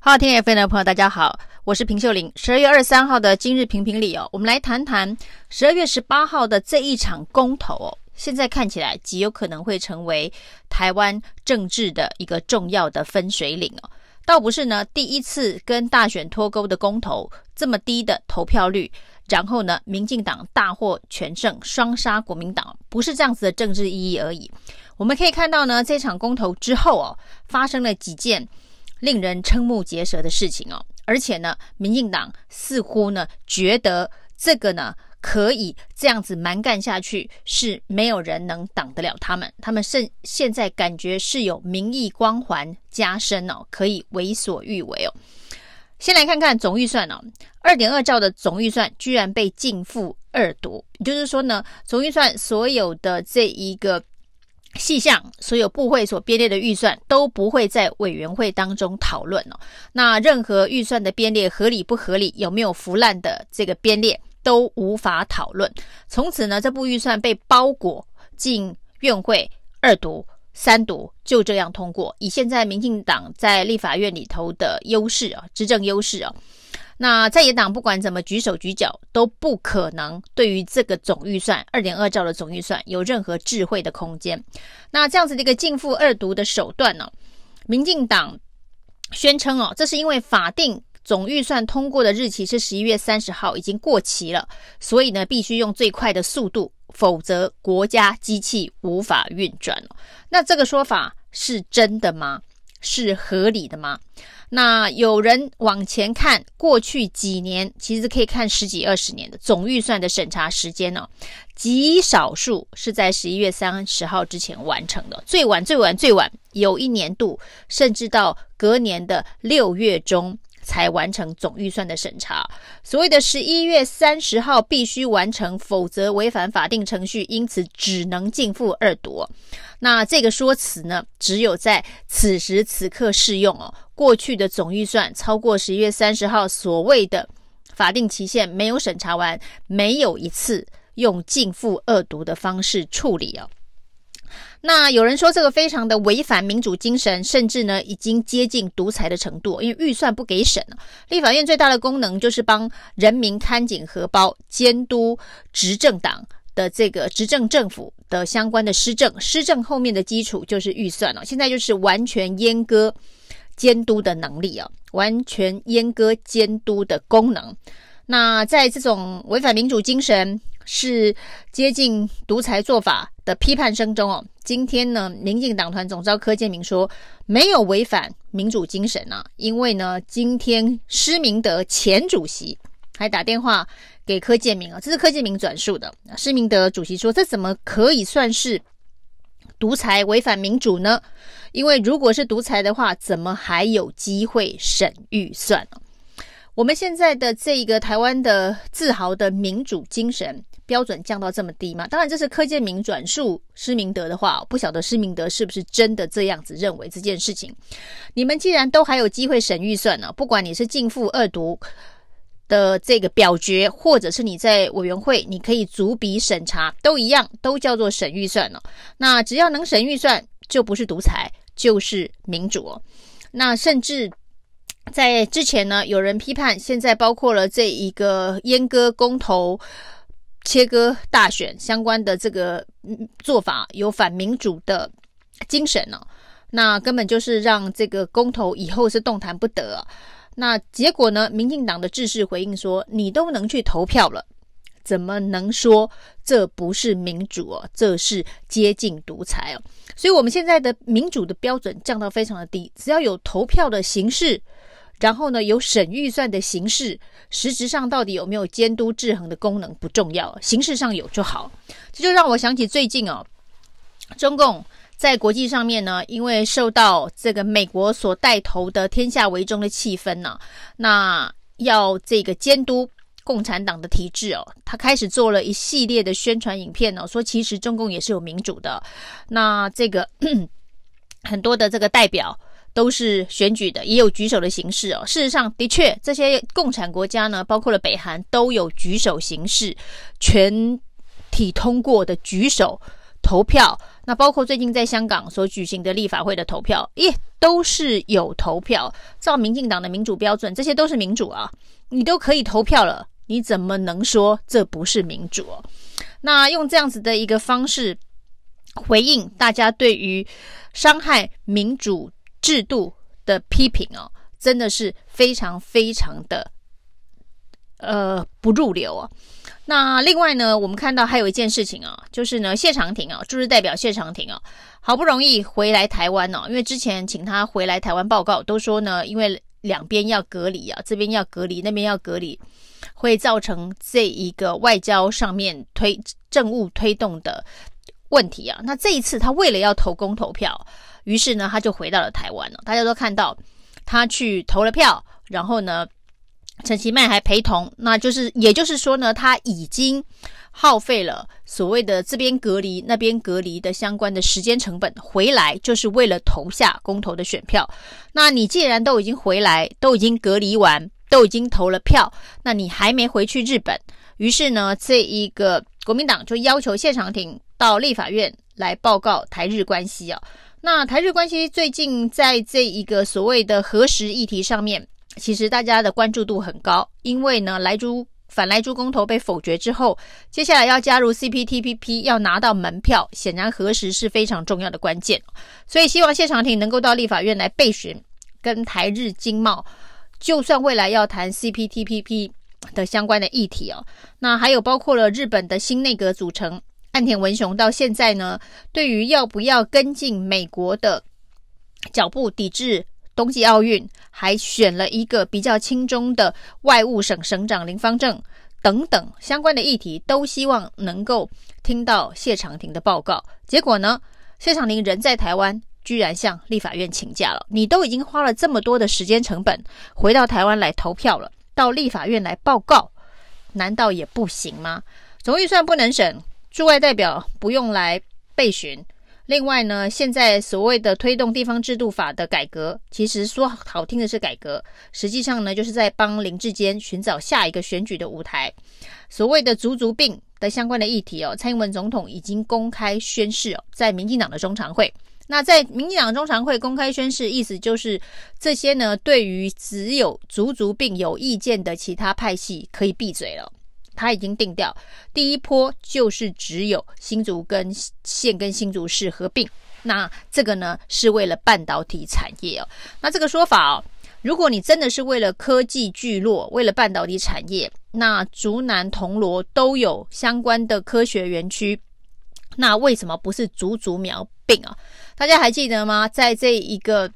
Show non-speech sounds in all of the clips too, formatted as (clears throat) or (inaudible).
好听 FM 的朋友，大家好，我是平秀玲。十二月二十三号的今日评评理哦，我们来谈谈十二月十八号的这一场公投哦，现在看起来极有可能会成为台湾政治的一个重要的分水岭哦。倒不是呢，第一次跟大选脱钩的公投这么低的投票率，然后呢，民进党大获全胜，双杀国民党，不是这样子的政治意义而已。我们可以看到呢，这场公投之后哦，发生了几件。令人瞠目结舌的事情哦，而且呢，民进党似乎呢觉得这个呢可以这样子蛮干下去，是没有人能挡得了他们。他们甚现在感觉是有民意光环加深哦，可以为所欲为哦。先来看看总预算哦，二点二兆的总预算居然被净负二读，也就是说呢，总预算所有的这一个。细项所有部会所编列的预算都不会在委员会当中讨论哦。那任何预算的编列合理不合理，有没有腐烂的这个编列都无法讨论。从此呢，这部预算被包裹进院会二读、三读，就这样通过。以现在民进党在立法院里头的优势啊，执政优势啊。那在野党不管怎么举手举脚，都不可能对于这个总预算二点二兆的总预算有任何智慧的空间。那这样子的一个径付二读的手段呢，民进党宣称哦，这是因为法定总预算通过的日期是十一月三十号，已经过期了，所以呢必须用最快的速度，否则国家机器无法运转。那这个说法是真的吗？是合理的吗？那有人往前看，过去几年其实可以看十几二十年的总预算的审查时间呢、哦，极少数是在十一月三十号之前完成的，最晚最晚最晚有一年度甚至到隔年的六月中才完成总预算的审查。所谓的十一月三十号必须完成，否则违反法定程序，因此只能进付二读。那这个说辞呢，只有在此时此刻适用哦。过去的总预算超过十一月三十号所谓的法定期限没有审查完，没有一次用径付二读的方式处理哦。那有人说这个非常的违反民主精神，甚至呢已经接近独裁的程度，因为预算不给审。立法院最大的功能就是帮人民看紧荷包，监督执政党的这个执政政府的相关的施政。施政后面的基础就是预算了，现在就是完全阉割。监督的能力啊，完全阉割监督的功能。那在这种违反民主精神、是接近独裁做法的批判声中哦，今天呢，民进党团总召柯建铭说没有违反民主精神啊，因为呢，今天施明德前主席还打电话给柯建铭啊，这是柯建铭转述的。施明德主席说，这怎么可以算是？独裁违反民主呢？因为如果是独裁的话，怎么还有机会审预算呢？我们现在的这个台湾的自豪的民主精神标准降到这么低吗？当然，这是柯建铭转述施明德的话，不晓得施明德是不是真的这样子认为这件事情。你们既然都还有机会审预算呢，不管你是径付二读。的这个表决，或者是你在委员会，你可以逐笔审查，都一样，都叫做审预算了。那只要能审预算，就不是独裁，就是民主。那甚至在之前呢，有人批判，现在包括了这一个阉割公投、切割大选相关的这个做法，有反民主的精神呢。那根本就是让这个公投以后是动弹不得。那结果呢？民进党的志士回应说：“你都能去投票了，怎么能说这不是民主哦？这是接近独裁哦！所以，我们现在的民主的标准降到非常的低，只要有投票的形式，然后呢，有审预算的形式，实质上到底有没有监督制衡的功能不重要，形式上有就好。这就让我想起最近哦，中共。”在国际上面呢，因为受到这个美国所带头的天下为中的气氛呢，那要这个监督共产党的体制哦，他开始做了一系列的宣传影片哦，说其实中共也是有民主的，那这个 (clears throat) 很多的这个代表都是选举的，也有举手的形式哦。事实上，的确这些共产国家呢，包括了北韩，都有举手形式，全体通过的举手投票。那包括最近在香港所举行的立法会的投票，耶，都是有投票。照民进党的民主标准，这些都是民主啊，你都可以投票了，你怎么能说这不是民主？那用这样子的一个方式回应大家对于伤害民主制度的批评哦，真的是非常非常的呃不入流啊。那另外呢，我们看到还有一件事情啊，就是呢，谢长廷啊，驻日代表谢长廷啊，好不容易回来台湾哦，因为之前请他回来台湾报告，都说呢，因为两边要隔离啊，这边要隔离，那边要隔离，会造成这一个外交上面推政务推动的问题啊。那这一次他为了要投公投票，于是呢，他就回到了台湾了。大家都看到他去投了票，然后呢，陈其迈还陪同，那就是，也就是说呢，他已经耗费了所谓的这边隔离、那边隔离的相关的时间成本，回来就是为了投下公投的选票。那你既然都已经回来，都已经隔离完，都已经投了票，那你还没回去日本，于是呢，这一个国民党就要求谢长廷到立法院来报告台日关系啊。那台日关系最近在这一个所谓的核实议题上面。其实大家的关注度很高，因为呢，莱猪反莱猪公投被否决之后，接下来要加入 CPTPP，要拿到门票，显然核实是非常重要的关键。所以希望谢长廷能够到立法院来备询，跟台日经贸，就算未来要谈 CPTPP 的相关的议题哦，那还有包括了日本的新内阁组成，岸田文雄到现在呢，对于要不要跟进美国的脚步抵制。冬季奥运还选了一个比较轻中的外务省省长林芳正等等相关的议题，都希望能够听到谢长廷的报告。结果呢，谢长廷人在台湾，居然向立法院请假了。你都已经花了这么多的时间成本回到台湾来投票了，到立法院来报告，难道也不行吗？总预算不能省，驻外代表不用来备询。另外呢，现在所谓的推动地方制度法的改革，其实说好听的是改革，实际上呢，就是在帮林志坚寻找下一个选举的舞台。所谓的足足病的相关的议题哦，蔡英文总统已经公开宣誓哦，在民进党的中常会。那在民进党中常会公开宣誓，意思就是这些呢，对于只有足足病有意见的其他派系可以闭嘴了。他已经定调，第一波就是只有新竹跟县跟新竹市合并，那这个呢是为了半导体产业哦。那这个说法哦，如果你真的是为了科技聚落，为了半导体产业，那竹南铜锣都有相关的科学园区，那为什么不是竹竹苗并啊？大家还记得吗？在这一个。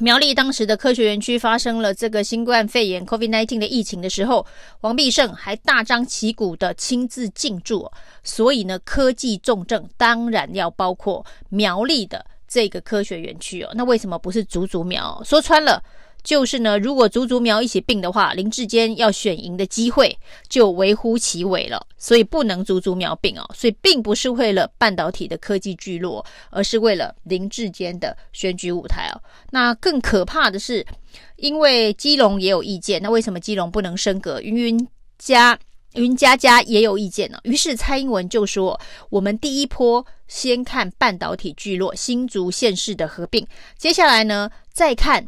苗栗当时的科学园区发生了这个新冠肺炎 （COVID-19） 的疫情的时候，王必胜还大张旗鼓的亲自进驻，所以呢，科技重症当然要包括苗栗的这个科学园区哦。那为什么不是竹竹苗？说穿了。就是呢，如果竹竹苗一起并的话，林志坚要选赢的机会就微乎其微了，所以不能竹竹苗并哦。所以并不是为了半导体的科技聚落，而是为了林志坚的选举舞台哦。那更可怕的是，因为基隆也有意见，那为什么基隆不能升格？云云家云家家也有意见呢。于是蔡英文就说：“我们第一波先看半导体聚落新竹县市的合并，接下来呢再看。”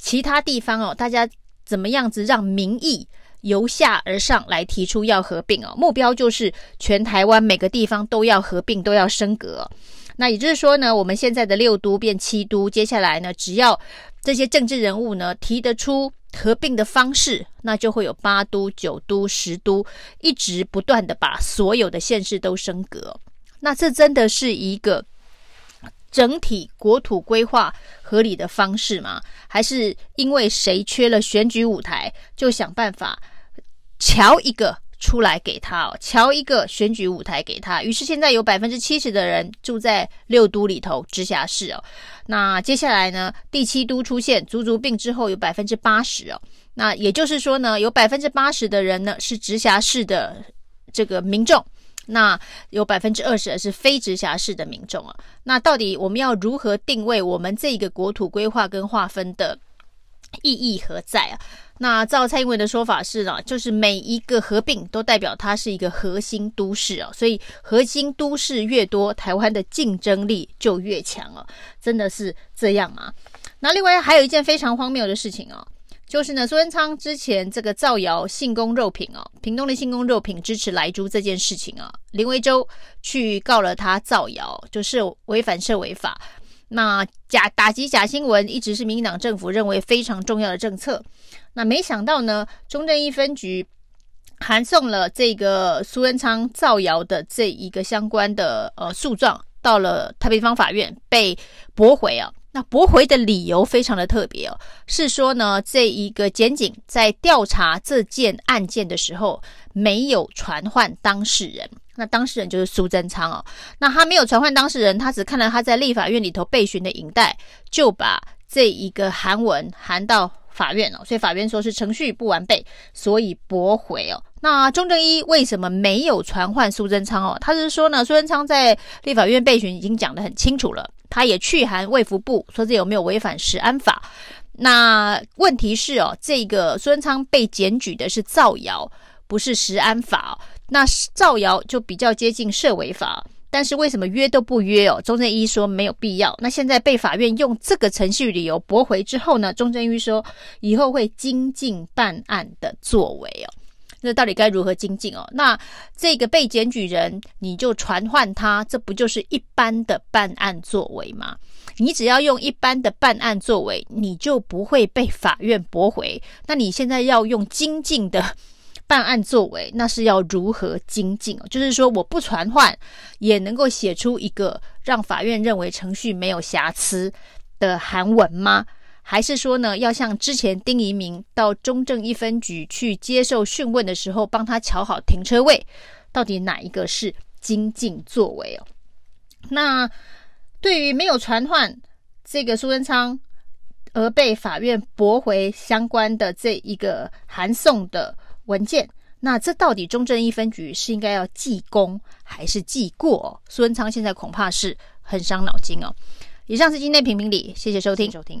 其他地方哦，大家怎么样子让民意由下而上来提出要合并哦？目标就是全台湾每个地方都要合并，都要升格。那也就是说呢，我们现在的六都变七都，接下来呢，只要这些政治人物呢提得出合并的方式，那就会有八都、九都、十都，一直不断的把所有的县市都升格。那这真的是一个。整体国土规划合理的方式吗？还是因为谁缺了选举舞台，就想办法瞧一个出来给他哦，瞧一个选举舞台给他。于是现在有百分之七十的人住在六都里头直辖市哦。那接下来呢，第七都出现足足并之后有百分之八十哦。那也就是说呢，有百分之八十的人呢是直辖市的这个民众。那有百分之二十是非直辖市的民众啊，那到底我们要如何定位我们这一个国土规划跟划分的意义何在啊？那照蔡英文的说法是呢，就是每一个合并都代表它是一个核心都市啊，所以核心都市越多，台湾的竞争力就越强啊，真的是这样吗？那另外还有一件非常荒谬的事情哦，就是呢，苏贞昌之前这个造谣信公肉品哦，屏东的信公肉品支持莱猪这件事情啊，林维洲去告了他造谣，就是违反社违法。那假打击假新闻一直是民进党政府认为非常重要的政策。那没想到呢，中正一分局函送了这个苏贞昌造谣的这一个相关的呃诉状，到了台北方法院被驳回啊。那驳回的理由非常的特别哦，是说呢，这一个检警在调查这件案件的时候没有传唤当事人。那当事人就是苏贞昌哦，那他没有传唤当事人，他只看了他在立法院里头备询的影带，就把这一个函文函到法院了，所以法院说是程序不完备，所以驳回哦。那中正一为什么没有传唤苏贞昌哦？他是说呢，苏贞昌在立法院备询已经讲得很清楚了，他也去函卫福部，说这有没有违反食安法？那问题是哦，这个孙昌被检举的是造谣，不是食安法。那造谣就比较接近社违法，但是为什么约都不约哦？中正一说没有必要。那现在被法院用这个程序理由驳回之后呢？中正一说以后会精进办案的作为哦。那到底该如何精进哦？那这个被检举人你就传唤他，这不就是一般的办案作为吗？你只要用一般的办案作为，你就不会被法院驳回。那你现在要用精进的。办案作为，那是要如何精进？就是说，我不传唤也能够写出一个让法院认为程序没有瑕疵的函文吗？还是说呢，要像之前丁怡铭到中正一分局去接受讯问的时候，帮他瞧好停车位？到底哪一个是精进作为哦？那对于没有传唤这个苏贞昌而被法院驳回相关的这一个函送的。文件，那这到底中正一分局是应该要记功还是记过？苏贞昌现在恐怕是很伤脑筋哦。以上是今天评评理，谢谢收听，收听，